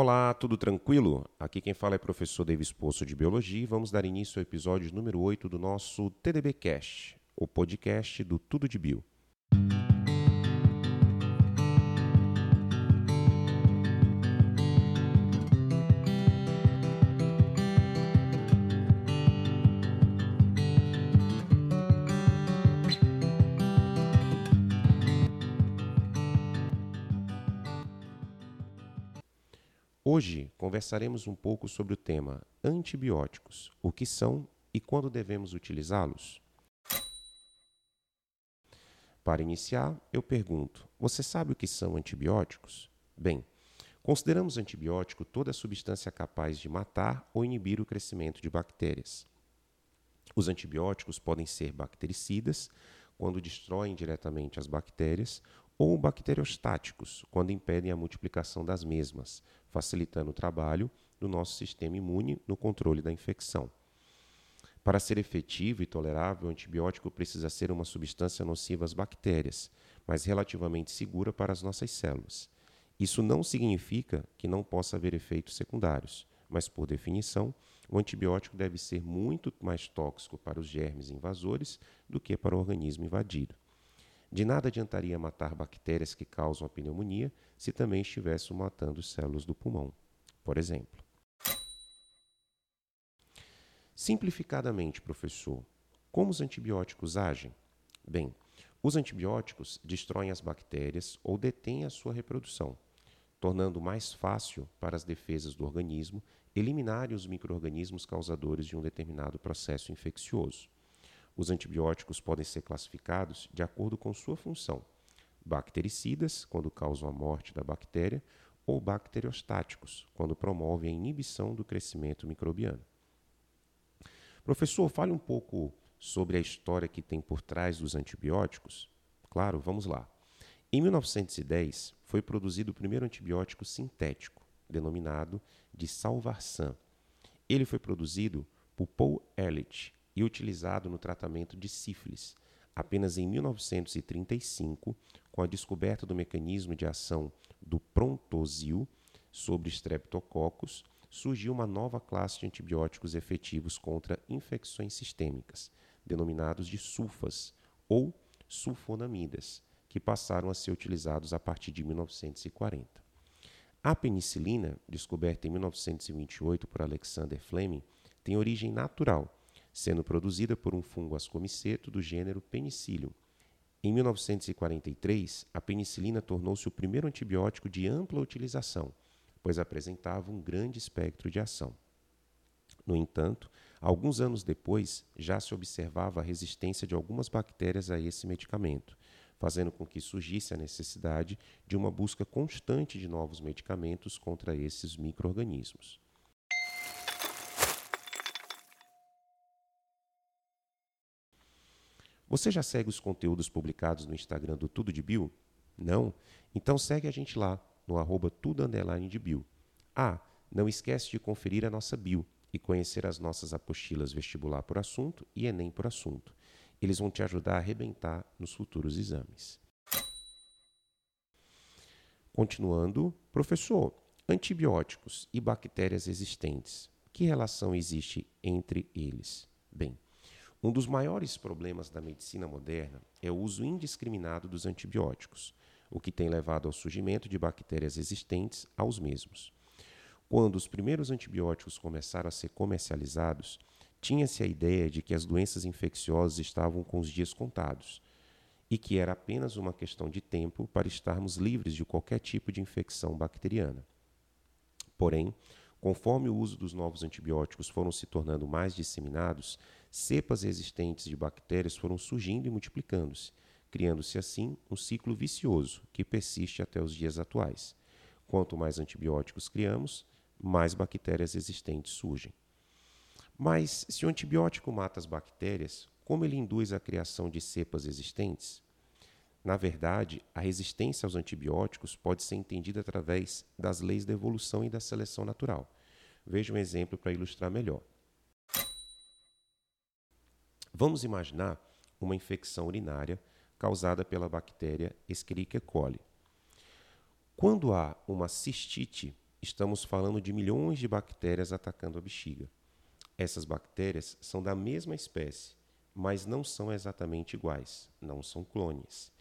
Olá, tudo tranquilo? Aqui quem fala é o professor Davis Poço de Biologia e vamos dar início ao episódio número 8 do nosso TDB Cast, o podcast do Tudo de Bio. Hoje conversaremos um pouco sobre o tema antibióticos, o que são e quando devemos utilizá-los. Para iniciar, eu pergunto: você sabe o que são antibióticos? Bem, consideramos antibiótico toda substância capaz de matar ou inibir o crescimento de bactérias. Os antibióticos podem ser bactericidas, quando destroem diretamente as bactérias, ou bacteriostáticos, quando impedem a multiplicação das mesmas, facilitando o trabalho do nosso sistema imune no controle da infecção. Para ser efetivo e tolerável, o antibiótico precisa ser uma substância nociva às bactérias, mas relativamente segura para as nossas células. Isso não significa que não possa haver efeitos secundários, mas, por definição, o antibiótico deve ser muito mais tóxico para os germes invasores do que para o organismo invadido. De nada adiantaria matar bactérias que causam a pneumonia se também estivéssemos matando células do pulmão, por exemplo. Simplificadamente, professor, como os antibióticos agem? Bem, os antibióticos destroem as bactérias ou detêm a sua reprodução, tornando mais fácil para as defesas do organismo eliminarem os microorganismos causadores de um determinado processo infeccioso. Os antibióticos podem ser classificados de acordo com sua função: bactericidas, quando causam a morte da bactéria, ou bacteriostáticos, quando promovem a inibição do crescimento microbiano. Professor, fale um pouco sobre a história que tem por trás dos antibióticos. Claro, vamos lá. Em 1910, foi produzido o primeiro antibiótico sintético, denominado de Salvarsan. Ele foi produzido por Paul Ehrlich, e utilizado no tratamento de sífilis. Apenas em 1935, com a descoberta do mecanismo de ação do prontosil sobre streptococcus, surgiu uma nova classe de antibióticos efetivos contra infecções sistêmicas, denominados de sulfas ou sulfonamidas, que passaram a ser utilizados a partir de 1940. A penicilina, descoberta em 1928 por Alexander Fleming, tem origem natural sendo produzida por um fungo ascomiceto do gênero Penicillium. Em 1943, a penicilina tornou-se o primeiro antibiótico de ampla utilização, pois apresentava um grande espectro de ação. No entanto, alguns anos depois, já se observava a resistência de algumas bactérias a esse medicamento, fazendo com que surgisse a necessidade de uma busca constante de novos medicamentos contra esses microorganismos. Você já segue os conteúdos publicados no Instagram do Tudo de Bio? Não? Então segue a gente lá, no arroba tudo de bio. Ah, não esquece de conferir a nossa bio e conhecer as nossas apostilas vestibular por assunto e Enem por assunto. Eles vão te ajudar a arrebentar nos futuros exames. Continuando, professor, antibióticos e bactérias existentes, que relação existe entre eles? Bem, um dos maiores problemas da medicina moderna é o uso indiscriminado dos antibióticos, o que tem levado ao surgimento de bactérias resistentes aos mesmos. Quando os primeiros antibióticos começaram a ser comercializados, tinha-se a ideia de que as doenças infecciosas estavam com os dias contados e que era apenas uma questão de tempo para estarmos livres de qualquer tipo de infecção bacteriana. Porém, conforme o uso dos novos antibióticos foram se tornando mais disseminados, cepas resistentes de bactérias foram surgindo e multiplicando-se, criando-se assim um ciclo vicioso que persiste até os dias atuais. Quanto mais antibióticos criamos, mais bactérias resistentes surgem. Mas se o antibiótico mata as bactérias, como ele induz a criação de cepas existentes? Na verdade, a resistência aos antibióticos pode ser entendida através das leis da evolução e da seleção natural. Veja um exemplo para ilustrar melhor. Vamos imaginar uma infecção urinária causada pela bactéria Escherichia coli. Quando há uma cistite estamos falando de milhões de bactérias atacando a bexiga. Essas bactérias são da mesma espécie, mas não são exatamente iguais, não são clones.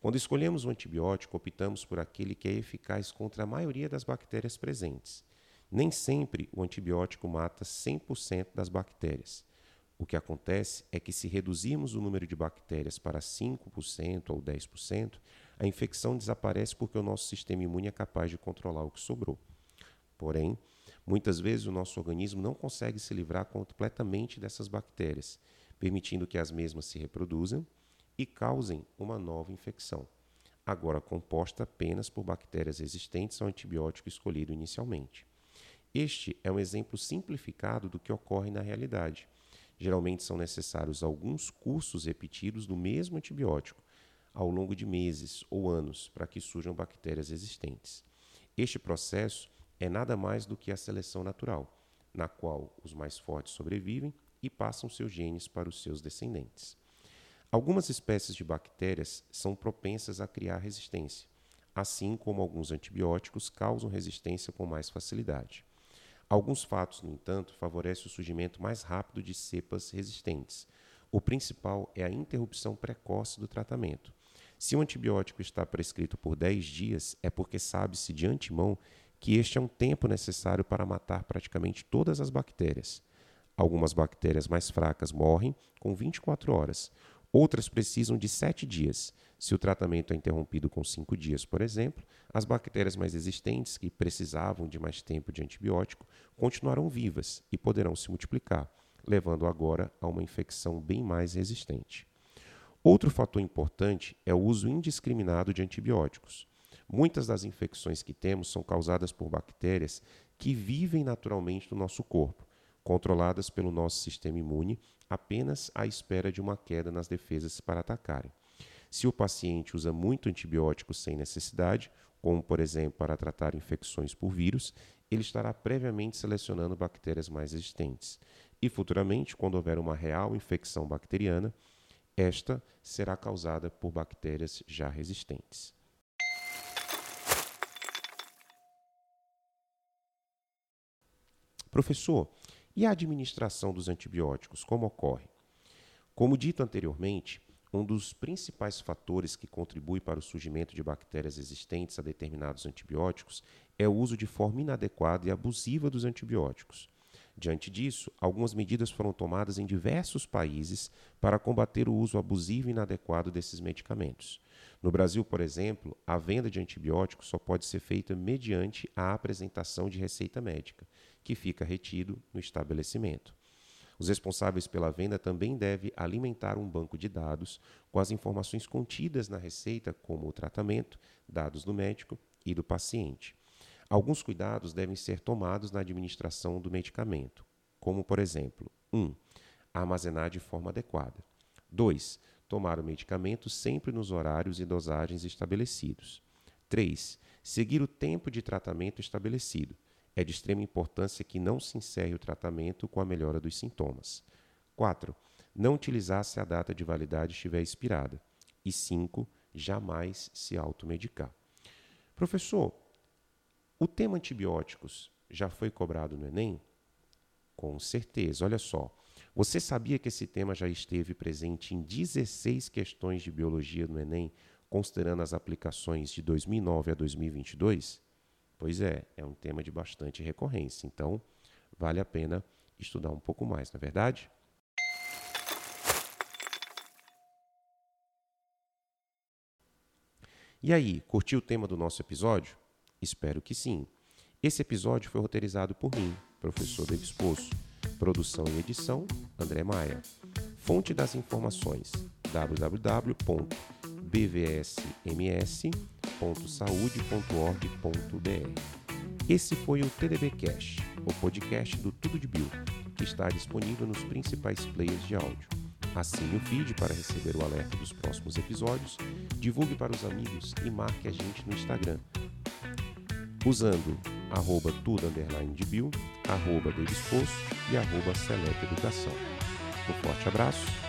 Quando escolhemos um antibiótico, optamos por aquele que é eficaz contra a maioria das bactérias presentes. Nem sempre o antibiótico mata 100% das bactérias. O que acontece é que, se reduzirmos o número de bactérias para 5% ou 10%, a infecção desaparece porque o nosso sistema imune é capaz de controlar o que sobrou. Porém, muitas vezes o nosso organismo não consegue se livrar completamente dessas bactérias, permitindo que as mesmas se reproduzam e causem uma nova infecção, agora composta apenas por bactérias resistentes ao antibiótico escolhido inicialmente. Este é um exemplo simplificado do que ocorre na realidade. Geralmente são necessários alguns cursos repetidos do mesmo antibiótico ao longo de meses ou anos para que surjam bactérias resistentes. Este processo é nada mais do que a seleção natural, na qual os mais fortes sobrevivem e passam seus genes para os seus descendentes. Algumas espécies de bactérias são propensas a criar resistência, assim como alguns antibióticos causam resistência com mais facilidade. Alguns fatos, no entanto, favorecem o surgimento mais rápido de cepas resistentes. O principal é a interrupção precoce do tratamento. Se o antibiótico está prescrito por 10 dias, é porque sabe-se de antemão que este é um tempo necessário para matar praticamente todas as bactérias. Algumas bactérias mais fracas morrem com 24 horas, Outras precisam de sete dias. Se o tratamento é interrompido com cinco dias, por exemplo, as bactérias mais existentes, que precisavam de mais tempo de antibiótico, continuarão vivas e poderão se multiplicar, levando agora a uma infecção bem mais resistente. Outro fator importante é o uso indiscriminado de antibióticos. Muitas das infecções que temos são causadas por bactérias que vivem naturalmente no nosso corpo, controladas pelo nosso sistema imune apenas à espera de uma queda nas defesas para atacarem. Se o paciente usa muito antibiótico sem necessidade, como por exemplo para tratar infecções por vírus, ele estará previamente selecionando bactérias mais resistentes. E futuramente, quando houver uma real infecção bacteriana, esta será causada por bactérias já resistentes. Professor, e a administração dos antibióticos, como ocorre? Como dito anteriormente, um dos principais fatores que contribui para o surgimento de bactérias resistentes a determinados antibióticos é o uso de forma inadequada e abusiva dos antibióticos. Diante disso, algumas medidas foram tomadas em diversos países para combater o uso abusivo e inadequado desses medicamentos. No Brasil, por exemplo, a venda de antibióticos só pode ser feita mediante a apresentação de receita médica, que fica retido no estabelecimento. Os responsáveis pela venda também devem alimentar um banco de dados com as informações contidas na receita, como o tratamento, dados do médico e do paciente. Alguns cuidados devem ser tomados na administração do medicamento, como, por exemplo, 1. Um, armazenar de forma adequada. 2. Tomar o medicamento sempre nos horários e dosagens estabelecidos. 3. Seguir o tempo de tratamento estabelecido é de extrema importância que não se encerre o tratamento com a melhora dos sintomas. 4. Não utilizar se a data de validade estiver expirada. E 5. Jamais se automedicar. Professor, o tema antibióticos já foi cobrado no Enem? Com certeza. Olha só. Você sabia que esse tema já esteve presente em 16 questões de biologia no Enem, considerando as aplicações de 2009 a 2022? Pois é, é um tema de bastante recorrência, então vale a pena estudar um pouco mais, não é verdade? E aí, curtiu o tema do nosso episódio? Espero que sim. Esse episódio foi roteirizado por mim, professor Davis Poço. Produção e edição, André Maia. Fonte das informações, www.bvsms.com www.saude.org.br. Esse foi o TDB Cash, o podcast do Tudo de Bio, que está disponível nos principais players de áudio. Assine o feed para receber o alerta dos próximos episódios, divulgue para os amigos e marque a gente no Instagram, usando arroba tudo underline de bio, arroba Davis e arroba Seleta Educação. Um forte abraço!